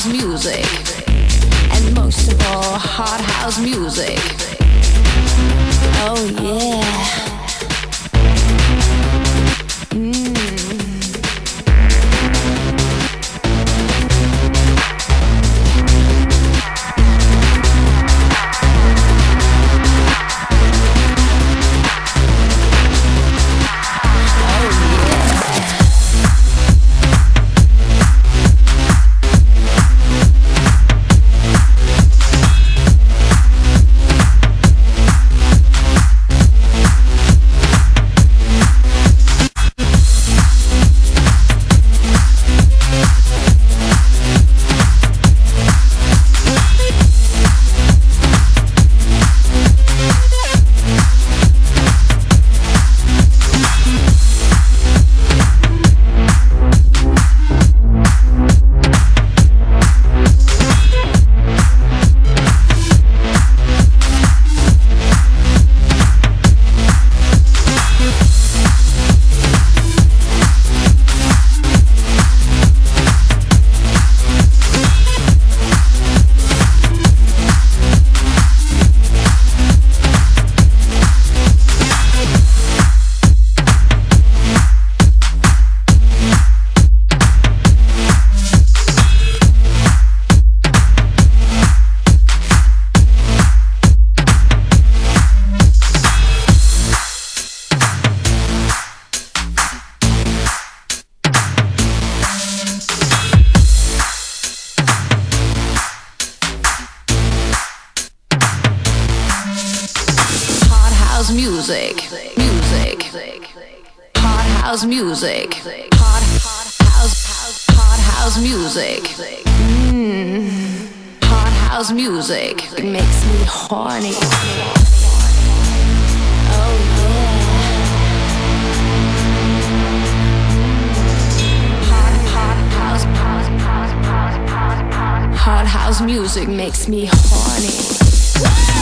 house music, and most of all, hard house music. Oh yeah. house music, music, hot house music, hot house, hot house music, mmm, hot house music. It makes me horny. Oh yeah. hot house music makes me horny.